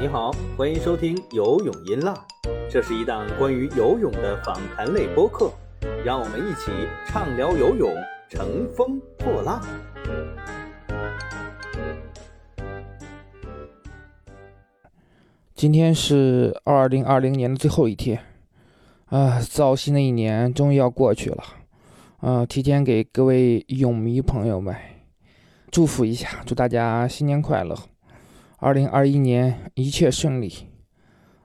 你好，欢迎收听游泳音浪，这是一档关于游泳的访谈类播客，让我们一起畅聊游泳，乘风破浪。今天是二零二零年的最后一天，啊，糟心的一年终于要过去了，啊，提前给各位泳迷朋友们祝福一下，祝大家新年快乐，二零二一年一切顺利。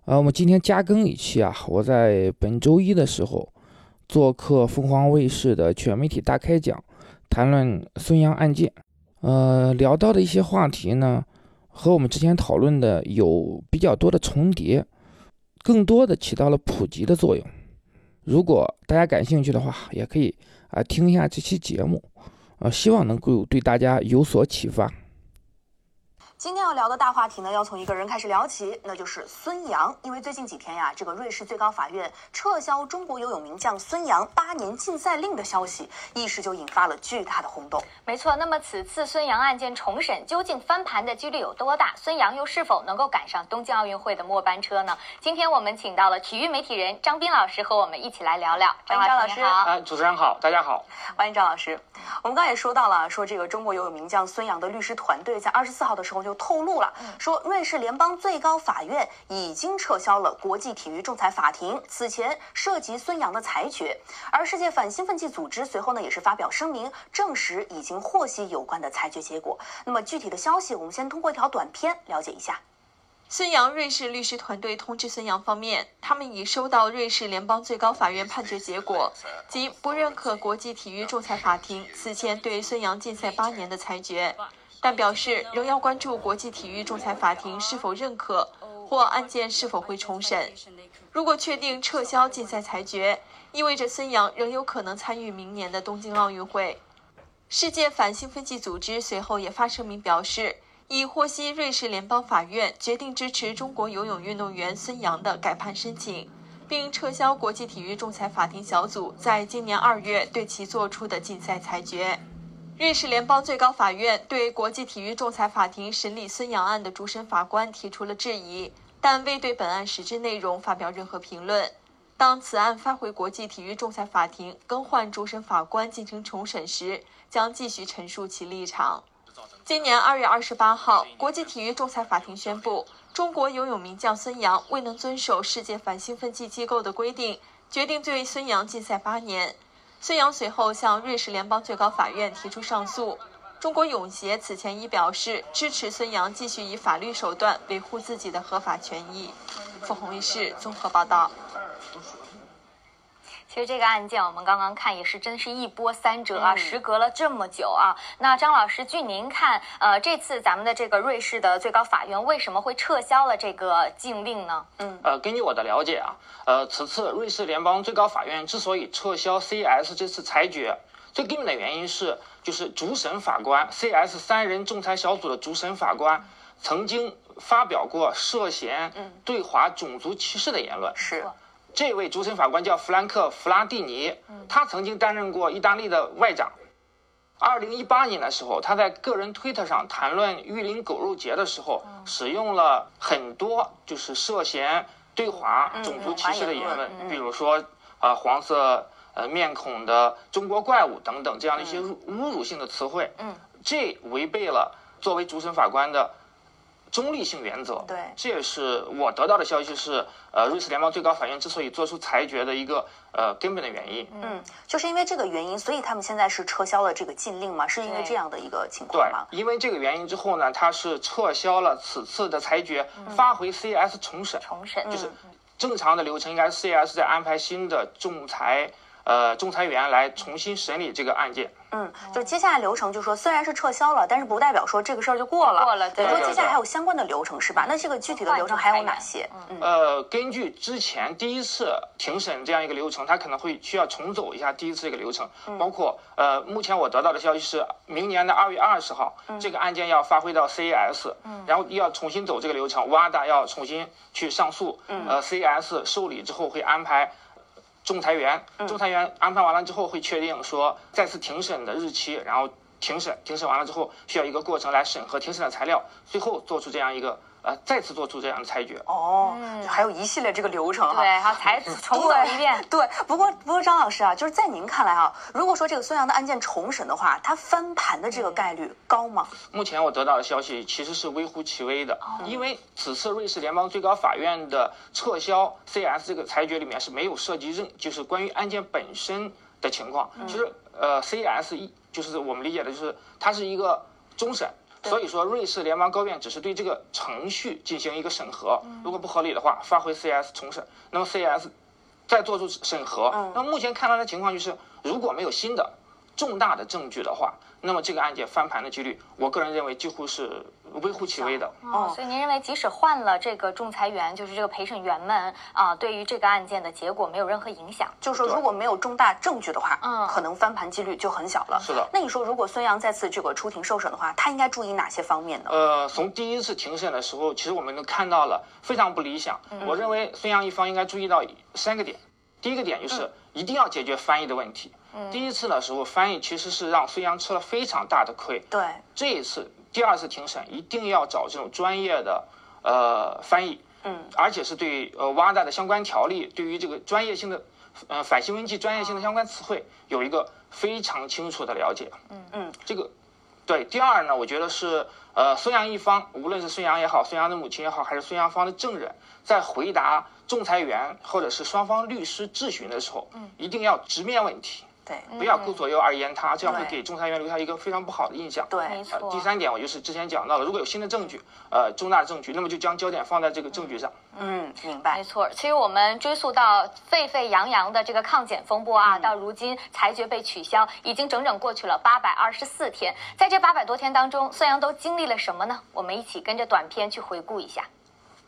呃，我们今天加更一期啊，我在本周一的时候做客凤凰卫视的全媒体大开讲，谈论孙杨案件，呃，聊到的一些话题呢。和我们之前讨论的有比较多的重叠，更多的起到了普及的作用。如果大家感兴趣的话，也可以啊听一下这期节目，啊希望能够对大家有所启发。今天要聊的大话题呢，要从一个人开始聊起，那就是孙杨。因为最近几天呀，这个瑞士最高法院撤销中国游泳名将孙杨八年禁赛令的消息，一时就引发了巨大的轰动。没错，那么此次孙杨案件重审，究竟翻盘的几率有多大？孙杨又是否能够赶上东京奥运会的末班车呢？今天我们请到了体育媒体人张斌老师和我们一起来聊聊。欢迎张老师，好。哎，主持人好，大家好。欢迎张老师。我们刚才也说到了，说这个中国游泳名将孙杨的律师团队在二十四号的时候就透露了。说，瑞士联邦最高法院已经撤销了国际体育仲裁法庭此前涉及孙杨的裁决，而世界反兴奋剂组织随后呢也是发表声明，证实已经获悉有关的裁决结果。那么具体的消息，我们先通过一条短片了解一下。孙杨瑞士律师团队通知孙杨方面，他们已收到瑞士联邦最高法院判决结果，即不认可国际体育仲裁法庭此前对孙杨禁赛八年的裁决。但表示仍要关注国际体育仲裁法庭是否认可或案件是否会重审。如果确定撤销禁赛裁决，意味着孙杨仍有可能参与明年的东京奥运会。世界反兴奋剂组织随后也发声明表示，已获悉瑞士联邦法院决定支持中国游泳运动员孙杨的改判申请，并撤销国际体育仲裁法庭小组在今年二月对其作出的禁赛裁决。瑞士联邦最高法院对国际体育仲裁法庭审理孙杨案的主审法官提出了质疑，但未对本案实质内容发表任何评论。当此案发回国际体育仲裁法庭更换主审法官进行重审时，将继续陈述其立场。今年二月二十八号，国际体育仲裁法庭宣布，中国游泳名将孙杨未能遵守世界反兴奋剂机构的规定，决定对孙杨禁赛八年。孙杨随后向瑞士联邦最高法院提出上诉。中国泳协此前已表示支持孙杨继续以法律手段维护自己的合法权益。凤凰卫视综合报道。其实这个案件我们刚刚看也是真是一波三折啊，时隔了这么久啊。那张老师，据您看，呃，这次咱们的这个瑞士的最高法院为什么会撤销了这个禁令呢？嗯，呃，根据我的了解啊，呃，此次瑞士联邦最高法院之所以撤销 CS 这次裁决，最根本的原因是，就是主审法官 CS 三人仲裁小组的主审法官曾经发表过涉嫌对华种族歧视的言论。是。这位主审法官叫弗兰克·弗拉蒂尼，他曾经担任过意大利的外长。二零一八年的时候，他在个人推特上谈论玉林狗肉节的时候，使用了很多就是涉嫌对华种族歧视的言论，比如说啊黄色呃面孔的中国怪物等等这样的一些侮辱性的词汇。嗯，这违背了作为主审法官的。中立性原则，对，这也是我得到的消息是，呃，瑞士联邦最高法院之所以做出裁决的一个呃根本的原因。嗯，就是因为这个原因，所以他们现在是撤销了这个禁令吗？是因为这样的一个情况吗？对，因为这个原因之后呢，他是撤销了此次的裁决，发回 CS 重审。重审就是正常的流程，应该是 CS 在安排新的仲裁。呃，仲裁员来重新审理这个案件。嗯，就接下来流程，就说虽然是撤销了，但是不代表说这个事儿就过了。过了，对。说接下来还有相关的流程是吧？那这个具体的流程还有哪些？嗯呃，根据之前第一次庭审这样一个流程，他可能会需要重走一下第一次这个流程。嗯包括呃，目前我得到的消息是，明年的二月二十号，这个案件要发挥到 CAS，然后要重新走这个流程，WADA 要重新去上诉。呃，CAS 受理之后会安排。仲裁员，仲裁员安排完了之后会确定说再次庭审的日期，然后庭审，庭审完了之后需要一个过程来审核庭审的材料，最后做出这样一个呃再次做出这样的裁决。哦，还有一系列这个流程哈。对，还要才重走一遍。对，不过不过张老师啊，就是在您看来啊，如果说这个孙杨的案件重审的话，他翻盘的这个概率高吗？目前我得到的消息其实是微乎其微的，因为此次瑞士联邦最高法院的撤销 CS 这个裁决里面是没有涉及任，就是关于案件本身的情况。其实呃，CS 一就是我们理解的就是它是一个终审。所以说，瑞士联邦高院只是对这个程序进行一个审核，如果不合理的话，发回 CS 重审。那么 CS 再做出审核。那么目前看来的情况就是，如果没有新的重大的证据的话，那么这个案件翻盘的几率，我个人认为几乎是微乎其微的。哦，所以您认为，即使换了这个仲裁员，就是这个陪审员们啊，对于这个案件的结果没有任何影响？就是说，如果没有重大证据的话，嗯可能翻盘几率就很小了。是的那你说，如果孙杨再次这个出庭受审的话，他应该注意哪些方面呢？呃，从第一次庭审的时候，其实我们能看到了非常不理想。我认为孙杨一方应该注意到三个点。第一个点就是一定要解决翻译的问题。第一次的时候，翻译其实是让孙杨吃了非常大的亏。对，这一次第二次庭审一定要找这种专业的呃翻译，嗯，而且是对呃 WADA 的相关条例，对于这个专业性的呃反兴奋剂专业性的相关词汇有一个非常清楚的了解。嗯嗯，这个对。第二呢，我觉得是呃孙杨一方，无论是孙杨也好，孙杨的母亲也好，还是孙杨方的证人，在回答仲裁员或者是双方律师质询的时候，嗯，一定要直面问题。对不要顾左右而言他，这样会对给仲裁员留下一个非常不好的印象。对没错呃第三点，我就是之前讲到了，如果有新的证据，呃，重大证据，那么就将焦点放在这个证据上。嗯，明白没。错，其实我们追溯到沸沸扬扬的这个抗检风波啊，到如今裁决被取消，已经整整过去了八百二十四天。在这八百多天当中，孙杨都经历了什么呢？我们一起跟着短片去回顾一下。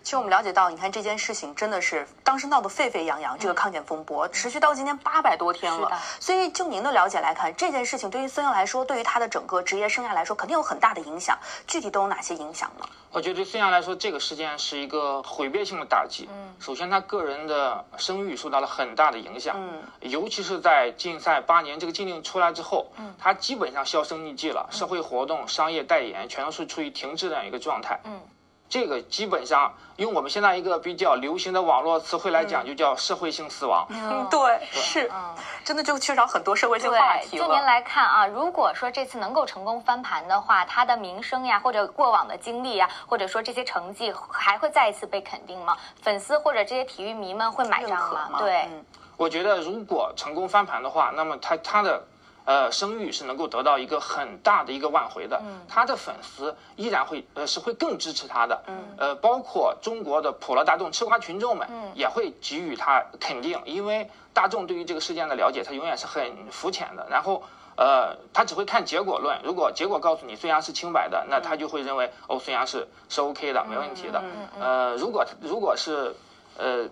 其实我们了解到，你看这件事情真的是当时闹得沸沸扬扬，这个抗检风波持续到今天八百多天了。所以就您的了解来看，这件事情对于孙杨来说，对于他的整个职业生涯来说，肯定有很大的影响。具体都有哪些影响呢？我觉得对孙杨来说，这个事件是一个毁灭性的打击。嗯，首先他个人的声誉受到了很大的影响。嗯，尤其是在禁赛八年这个禁令出来之后，嗯，他基本上销声匿迹了，社会活动、商业代言全都是处于停滞的这样一个状态。嗯。这个基本上用我们现在一个比较流行的网络词汇来讲，就叫社会性死亡。嗯，对，是，真的就缺少很多社会性话对，题就您。来看啊，如果说这次能够成功翻盘的话，他的名声呀，或者过往的经历呀，或者说这些成绩，还会再一次被肯定吗？粉丝或者这些体育迷们会买账吗？吗？对，嗯我觉得如果成功翻盘的话，那么他他的呃声誉是能够得到一个很大的一个挽回的，他的粉丝依然会呃是会更支持他的，呃包括中国的普罗大众吃瓜群众们也会给予他肯定，因为大众对于这个事件的了解，他永远是很肤浅的，然后。呃，他只会看结果论。如果结果告诉你孙杨是清白的，那他就会认为哦，孙杨是是 OK 的，没问题的。呃，如果如果是呃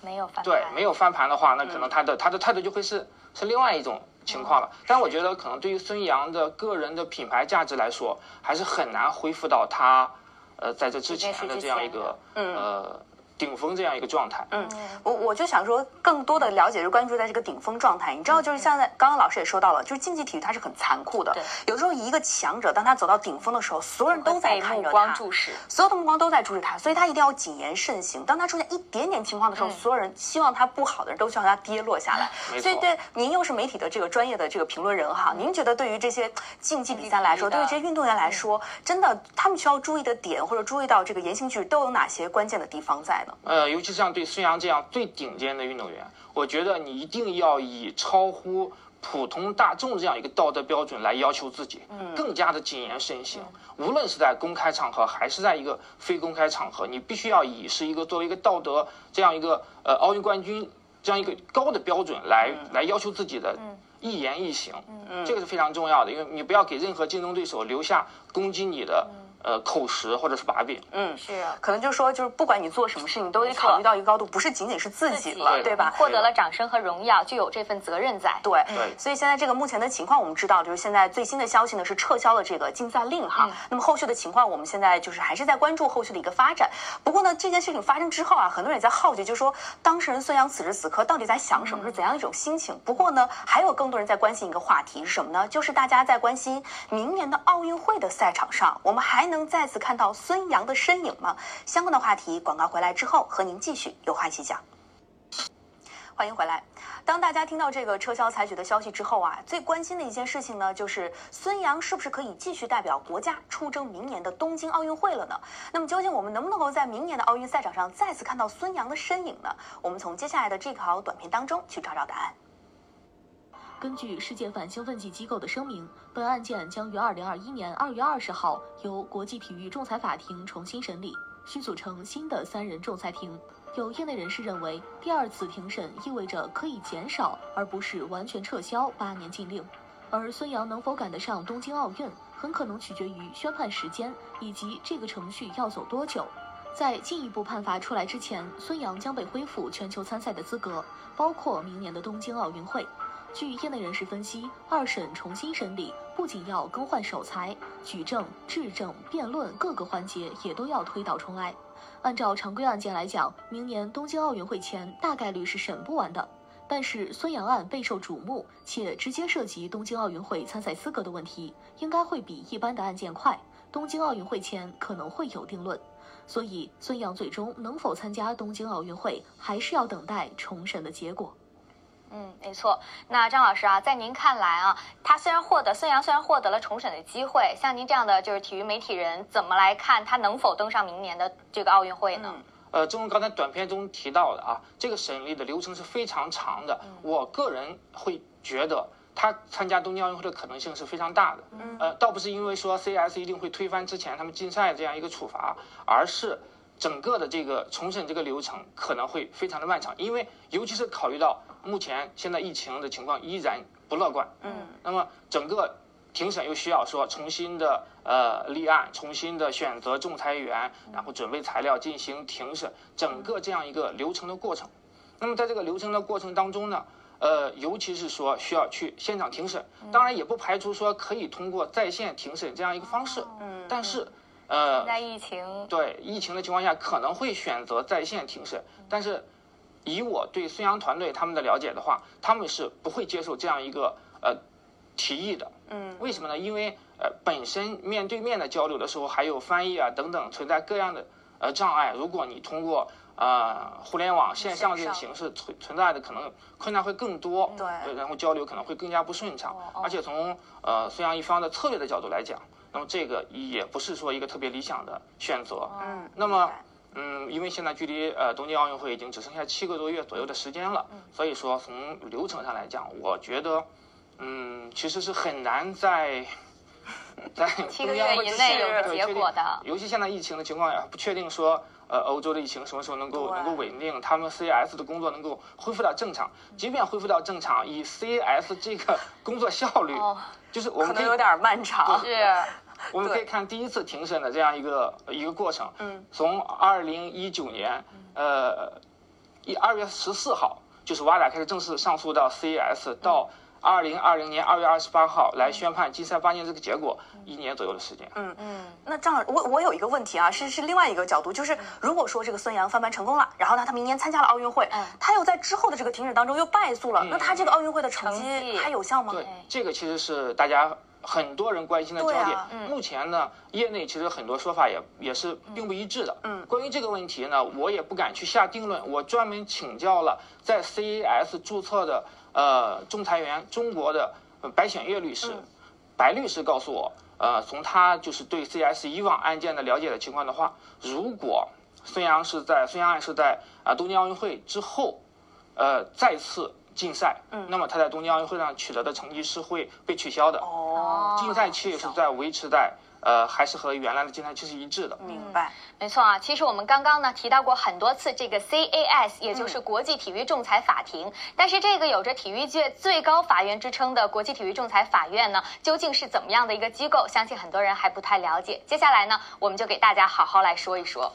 没有翻盘。对，没有翻盘的话，那可嗯能他的、他的态度就会是是另外一种情况了。但我觉得可能对于孙杨的个人的品牌价值来说，还是很难恢复到他呃在这之前的这样一个呃顶峰这样一个状态。嗯，我我就想说，更多的了解是关注在这个顶峰状态。你知道，就是像在刚刚老师也说到了，就是竞技体育它是很残酷的对。有的时候一个强者，当他走到顶峰的时候，所有人都在看着他。光注视。所有的目光都在注视他，所以他一定要谨言慎行。当他出现一点点情况的时候，所有人希望他不好的人都希望他跌落下来。没错所以对您又是媒体的这个专业的这个评论人哈，您觉得对于这些竞技比赛来说，对于这些运动员来说，真的他们需要注意的点或者注意到这个言行举止都有哪些关键的地方在呢？呃，尤其像对孙杨这样最顶尖的运动员，我觉得你一定要以超乎普通大众这样一个道德标准来要求自己，更加的谨言慎行。无论是在公开场合还是在一个非公开场合，你必须要以是一个作为一个道德这样一个呃奥运冠军这样一个高的标准来、来要求自己的一言一行，这个是非常重要的，因为你不要给任何竞争对手留下攻击你的、呃口实或者是把柄。嗯，是啊可能就是说，就是不管你做什么事情，都得考虑到一个高度，不是仅仅是自己了，对吧？获得了掌声和荣耀，就有这份责任在。对，对所以现在这个目前的情况，我们知道，就是现在最新的消息呢是撤销了这个禁赛令哈。那么后续的情况，我们现在就是还是在关注后续的一个发展。不过呢，这件事情发生之后啊，很多人也在好奇，就是说当事人孙杨此时此刻到底在想什么，是怎样一种心情？不过呢，还有更多人在关心一个话题是什么呢？就是大家在关心明年的奥运会的赛场上，我们还能再次看到孙杨的身影吗？相关的话题，广告回来之后和您继续有话一起讲。欢迎回来。当大家听到这个撤销采取的消息之后啊，最关心的一件事情呢，就是孙杨是不是可以继续代表国家出征明年的东京奥运会了呢？那么究竟我们能不能够在明年的奥运赛场上再次看到孙杨的身影呢？我们从接下来的这条短片当中去找找答案。根据世界反兴奋剂机构的声明，本案件将于二零二一年二月二十号由国际体育仲裁法庭重新审理，需组成新的三人仲裁庭。有业内人士认为，第二次庭审意味着可以减少而不是完全撤销八年禁令，而孙杨能否赶得上东京奥运，很可能取决于宣判时间以及这个程序要走多久。在进一步判罚出来之前，孙杨将被恢复全球参赛的资格，包括明年的东京奥运会。据业内人士分析，二审重新审理不仅要更换首裁，举证、质证、辩论各个环节也都要推倒重来。按照常规案件来讲，明年东京奥运会前大概率是审不完的。但是孙杨案备受瞩目，且直接涉及东京奥运会参赛资格的问题，应该会比一般的案件快。东京奥运会前可能会有定论，所以孙杨最终能否参加东京奥运会，还是要等待重审的结果。嗯，没错。那张老师啊，在您看来啊，他虽然获得孙杨虽然获得了重审的机会，像您这样的就是体育媒体人，怎么来看他能否登上明年的这个奥运会呢？呃，正如刚才短片中提到的啊，这个审理的流程是非常长的。我个人会觉得他参加东京奥运会的可能性是非常大的。嗯，呃，倒不是因为说 CS 一定会推翻之前他们禁赛这样一个处罚，而是整个的这个重审这个流程可能会非常的漫长，因为尤其是考虑到。目前现在疫情的情况依然不乐观，嗯，那么整个庭审又需要说重新的呃立案，重新的选择仲裁员，然后准备材料进行庭审，整个这样一个流程的过程。那么在这个流程的过程当中呢，呃，尤其是说需要去现场庭审，当然也不排除说可以通过在线庭审这样一个方式，嗯，但是呃，在疫情对疫情的情况下可能会选择在线庭审，但是。以我对孙杨团队他们的了解的话，他们是不会接受这样一个呃提议的。嗯，为什么呢？因为呃本身面对面的交流的时候，还有翻译啊等等存在各样的呃障碍。如果你通过呃互联网线上这种形式存存在的可能困难会更多。对，然后交流可能会更加不顺畅。而且从呃孙杨一方的策略的角度来讲，那么这个也不是说一个特别理想的选择。嗯，那么。嗯，因为现在距离呃东京奥运会已经只剩下七个多月左右的时间了，所以说从流程上来讲，我觉得，嗯，其实是很难在在 七个月以内有结果的。尤其现在疫情的情况也不确定，说呃欧洲的疫情什么时候能够能够稳定，他们 CAS 的工作能够恢复到正常。即便恢复到正常，以 CAS 这个工作效率，就是我们可能有点漫长。是。我们可以看第一次庭审的这样一个一个过程，嗯，从二零一九年，呃，一二月十四号，就是瓦达开始正式上诉到 CES，到二零二零年二月二十八号来宣判金赛八年这个结果，一年左右的时间。嗯嗯。那张老师，我我有一个问题啊，是是另外一个角度，就是如果说这个孙杨翻盘成功了，然后呢，他明年参加了奥运会，他又在之后的这个庭审当中又败诉了，那他这个奥运会的成绩还有效吗？对，这个其实是大家。很多人关心的焦点，目前呢，业内其实很多说法也也是并不一致的。嗯，关于这个问题呢，我也不敢去下定论。我专门请教了在 CAS 注册的呃仲裁员，中国的白显月律师，白律师告诉我，呃，从他就是对 CAS 以往案件的了解的情况的话，如果孙杨是在孙杨案是在啊东京奥运会之后，呃再次。竞赛，嗯，那么他在东京奥运会上取得的成绩是会被取消的。哦，竞赛期是在维持在，呃，还是和原来的竞赛期是一致的。明白，没错啊。其实我们刚刚呢提到过很多次这个 CAS，也就是国际体育仲裁法庭。但是这个有着体育界最高法院之称的国际体育仲裁法院呢，究竟是怎么样的一个机构？相信很多人还不太了解。接下来呢，我们就给大家好好来说一说。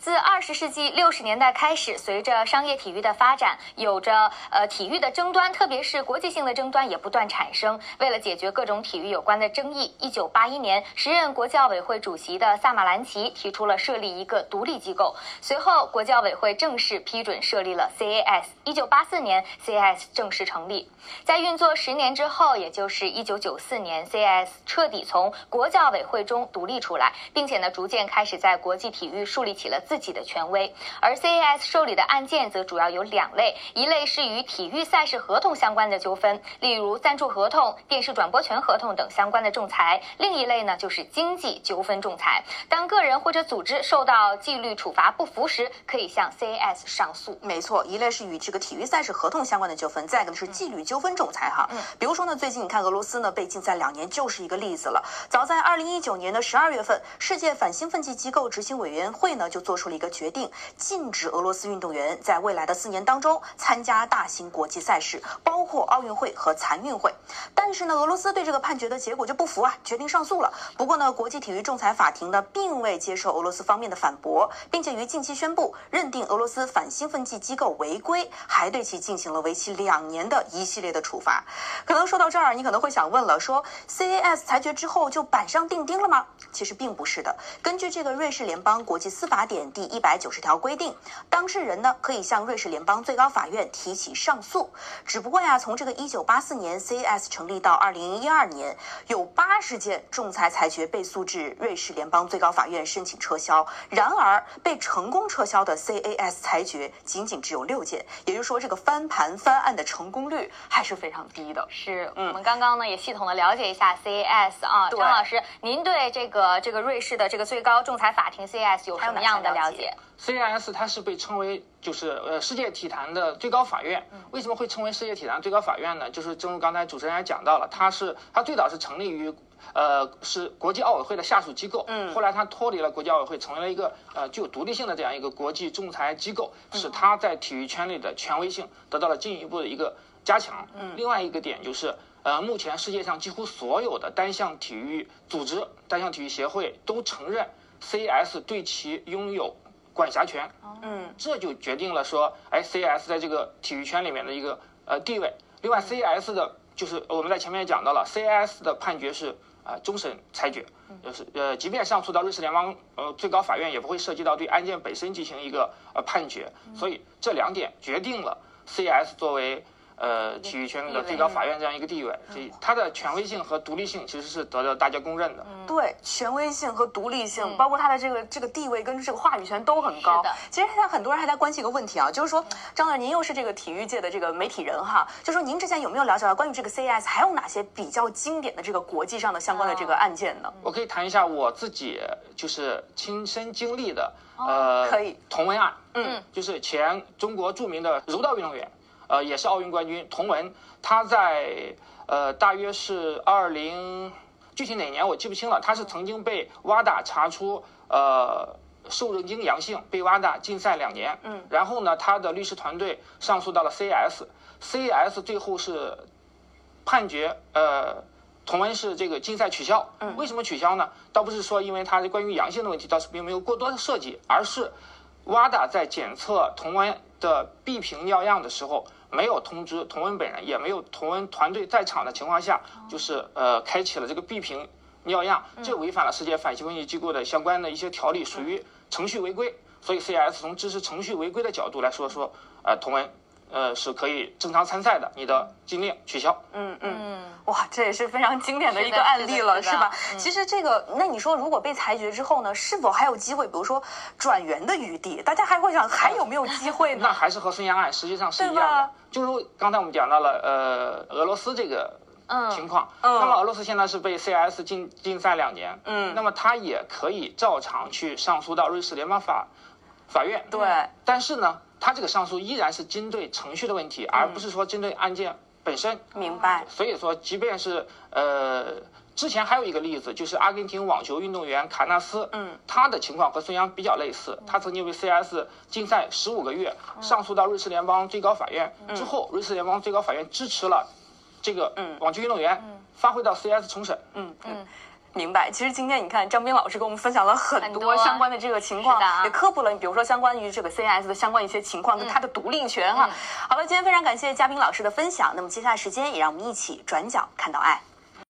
自二十世纪六十年代开始，随着商业体育的发展，有着呃体育的争端，特别是国际性的争端也不断产生。为了解决各种体育有关的争议，一九八一年，时任国际奥委会主席的萨马兰奇提出了设立一个独立机构。随后，国际奥委会正式批准设立了 CAS。一九八四年，CAS 正式成立。在运作十年之后，也就是一九九四年，CAS 彻底从国际奥委会中独立出来，并且呢，逐渐开始在国际体育树立起了自己的权威。而 CAS 受理的案件则主要有两类，一类是与体育赛事合同相关的纠纷，例如赞助合同、电视转播权合同等相关的仲裁；另一类呢，就是经济纠纷仲裁。当个人或者组织受到纪律处罚不服时，可以向 CAS 上诉。没错，一类是与这个体育赛事合同相关的纠纷，再一个呢是纪律纠纷仲裁哈。嗯，比如说呢，最近你看俄罗斯呢被禁赛两年就是一个例子了。早在二零一九年的十二月份，世界反兴奋剂机构执行委员会呢就做出了一个决定，禁止俄罗斯运动员在未来的四年当中参加大型国际赛事，包括奥运会和残运会。但是呢，俄罗斯对这个判决的结果就不服啊，决定上诉了。不过呢，国际体育仲裁法庭呢并未接受俄罗斯方面的反驳，并且于近期宣布认定俄罗斯反兴奋剂机构违规，还对其进行了为期两年的一系列的处罚。可能说到这儿，你可能会想问了，说 CAS 裁决之后就板上钉钉了吗？其实并不是的。根据这个瑞士联邦国际司法典第一百九十条规定，当事人呢可以向瑞士联邦最高法院提起上诉。只不过呀，从这个一九八四年 CAS 成立到二零一二年，有八十件仲裁裁决被诉至瑞士联邦最高法院申请撤销。然而，被成功撤销的 CAS 裁决仅仅只有六件，也就是说，这个翻盘翻案的成功率还是非常低的。是我们刚刚呢也系统的了解一下 CAS 啊，张老师，您对这个这个瑞士的这个最高仲裁法庭 CAS 有什么样的了解？CAS 它是被称为就是呃世界体坛的最高法院，为什么会称为世界体坛最高法院呢？就是正如刚才主持人也讲到了，它是它最早是成立于。呃，是国际奥委会的下属机构。嗯，后来它脱离了国际奥委会，成为了一个呃具有独立性的这样一个国际仲裁机构，使它在体育圈内的权威性得到了进一步的一个加强。嗯，另外一个点就是，呃，目前世界上几乎所有的单项体育组织、单项体育协会都承认 CAS 对其拥有管辖权。嗯，这就决定了说，哎，CAS 在这个体育圈里面的一个呃地位。另外，CAS 的就是我们在前面也讲到了，CAS 的判决是。啊，终审裁决，就是呃，即便上诉到瑞士联邦呃最高法院，也不会涉及到对案件本身进行一个呃判决，所以这两点决定了 CS 作为。呃，体育圈的最高法院这样一个地位，这它的权威性和独立性其实是得到大家公认的。对，权威性和独立性，包括它的这个这个地位跟这个话语权都很高。其实现在很多人还在关心一个问题啊，就是说，张导，您又是这个体育界的这个媒体人哈，就说您之前有没有了解到关于这个 CAS 还有哪些比较经典的这个国际上的相关的这个案件呢？我可以谈一下我自己就是亲身经历的，呃，可以。同文案，嗯，就是前中国著名的柔道运动员。呃，也是奥运冠军童文，他在呃，大约是二零，具体哪年我记不清了。他是曾经被 WADA 查出呃瘦肉精阳性，被 WADA 禁赛两年。嗯。然后呢，他的律师团队上诉到了 CS，CS 最后是判决呃，童文是这个禁赛取消。嗯。为什么取消呢？倒不是说因为他关于阳性的问题，倒是并没有过多的涉及，而是 WADA 在检测童文的 B 瓶尿样的时候。没有通知童文本人，也没有童文团队在场的情况下，就是呃，开启了这个闭屏尿样，这违反了世界反兴奋剂机构的相关的一些条例，属于程序违规。所以 CS 从支持程序违规的角度来说，说呃，童文。呃，是可以正常参赛的，你的禁令取消。嗯嗯，哇，这也是非常经典的一个案例了，是吧？其实这个，那你说如果被裁决之后呢，是否还有机会？比如说转员的余地？大家还会想还有没有机会呢？那还是和孙杨案实际上是一样的。就如刚才我们讲到了，呃，俄罗斯这个情况，那么俄罗斯现在是被 CS 禁禁赛两年，嗯，那么他也可以照常去上诉到瑞士联邦法法院。对，但是呢？他这个上诉依然是针对程序的问题，而不是说针对案件本身。明白。所以说，即便是呃，之前还有一个例子，就是阿根廷网球运动员卡纳斯，嗯，他的情况和孙杨比较类似，他曾经为 CS 禁赛十五个月，上诉到瑞士联邦最高法院之后，瑞士联邦最高法院支持了这个网球运动员发挥到 CS 重审。嗯嗯。明白。其实今天你看，张斌老师跟我们分享了很多相关的这个情况，也科普了，比如说相关于这个 CNS 的相关一些情况跟它的独立权哈。嗯好了，今天非常感谢嘉宾老师的分享。那么接下来时间，也让我们一起转角看到爱。